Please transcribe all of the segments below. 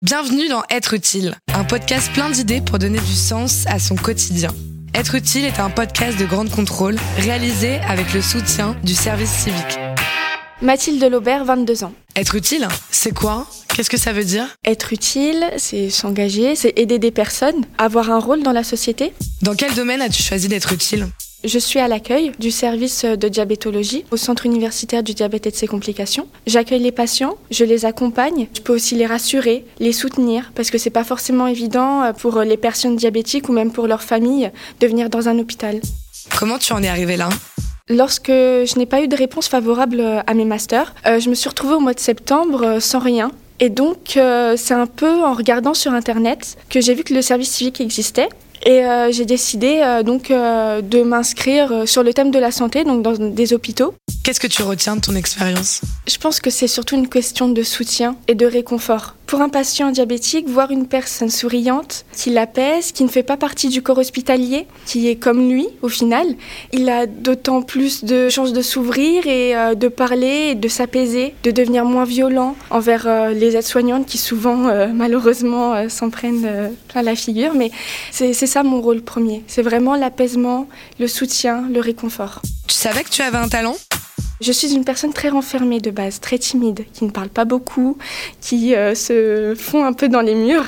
Bienvenue dans Être utile, un podcast plein d'idées pour donner du sens à son quotidien. Être utile est un podcast de grande contrôle réalisé avec le soutien du service civique. Mathilde Laubert, 22 ans. Être utile, c'est quoi? Qu'est-ce que ça veut dire? Être utile, c'est s'engager, c'est aider des personnes, avoir un rôle dans la société. Dans quel domaine as-tu choisi d'être utile? Je suis à l'accueil du service de diabétologie au Centre universitaire du diabète et de ses complications. J'accueille les patients, je les accompagne, je peux aussi les rassurer, les soutenir, parce que c'est pas forcément évident pour les personnes diabétiques ou même pour leur famille de venir dans un hôpital. Comment tu en es arrivé là? Lorsque je n'ai pas eu de réponse favorable à mes masters, euh, je me suis retrouvée au mois de septembre euh, sans rien. Et donc, euh, c'est un peu en regardant sur Internet que j'ai vu que le service civique existait. Et euh, j'ai décidé euh, donc euh, de m'inscrire sur le thème de la santé, donc dans des hôpitaux. Qu'est-ce que tu retiens de ton expérience? Je pense que c'est surtout une question de soutien et de réconfort. Pour un patient diabétique, voir une personne souriante, qui l'apaise, qui ne fait pas partie du corps hospitalier, qui est comme lui au final, il a d'autant plus de chances de s'ouvrir et euh, de parler, et de s'apaiser, de devenir moins violent envers euh, les aides-soignantes qui souvent euh, malheureusement s'en prennent plein la figure. Mais c'est ça mon rôle premier. C'est vraiment l'apaisement, le soutien, le réconfort. Tu savais que tu avais un talent? Je suis une personne très renfermée de base, très timide, qui ne parle pas beaucoup, qui euh, se fond un peu dans les murs.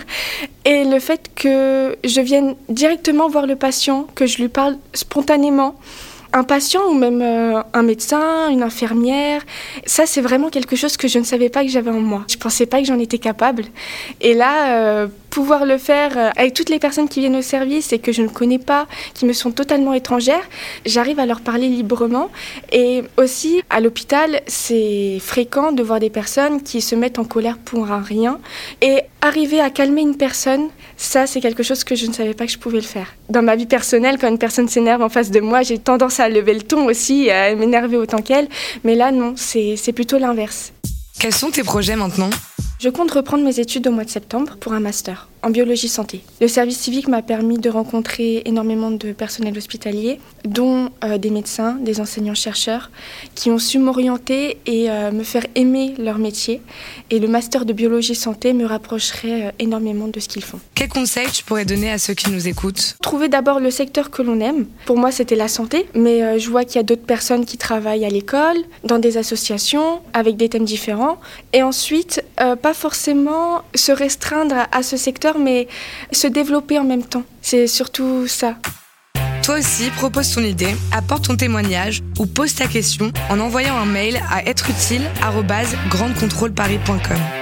Et le fait que je vienne directement voir le patient, que je lui parle spontanément, un patient ou même euh, un médecin, une infirmière, ça c'est vraiment quelque chose que je ne savais pas que j'avais en moi. Je pensais pas que j'en étais capable. Et là, euh, pouvoir le faire euh, avec toutes les personnes qui viennent au service et que je ne connais pas, qui me sont totalement étrangères, j'arrive à leur parler librement. Et aussi, à l'hôpital, c'est fréquent de voir des personnes qui se mettent en colère pour un rien. Et arriver à calmer une personne, ça c'est quelque chose que je ne savais pas que je pouvais le faire. Dans ma vie personnelle, quand une personne s'énerve en face de moi, j'ai tendance à lever le ton aussi, à m'énerver autant qu'elle. Mais là, non, c'est plutôt l'inverse. Quels sont tes projets maintenant? Je compte reprendre mes études au mois de septembre pour un master en biologie santé. Le service civique m'a permis de rencontrer énormément de personnel hospitalier, dont euh, des médecins, des enseignants-chercheurs, qui ont su m'orienter et euh, me faire aimer leur métier. Et le master de biologie santé me rapprocherait euh, énormément de ce qu'ils font. Quels conseils tu pourrais donner à ceux qui nous écoutent? Trouver d'abord le secteur que l'on aime. Pour moi, c'était la santé, mais je vois qu'il y a d'autres personnes qui travaillent à l'école, dans des associations, avec des thèmes différents. Et ensuite, pas forcément se restreindre à, à ce secteur, mais se développer en même temps. C'est surtout ça. Toi aussi, propose ton idée, apporte ton témoignage ou pose ta question en envoyant un mail à êtreutile@grandecontrôleparis.com.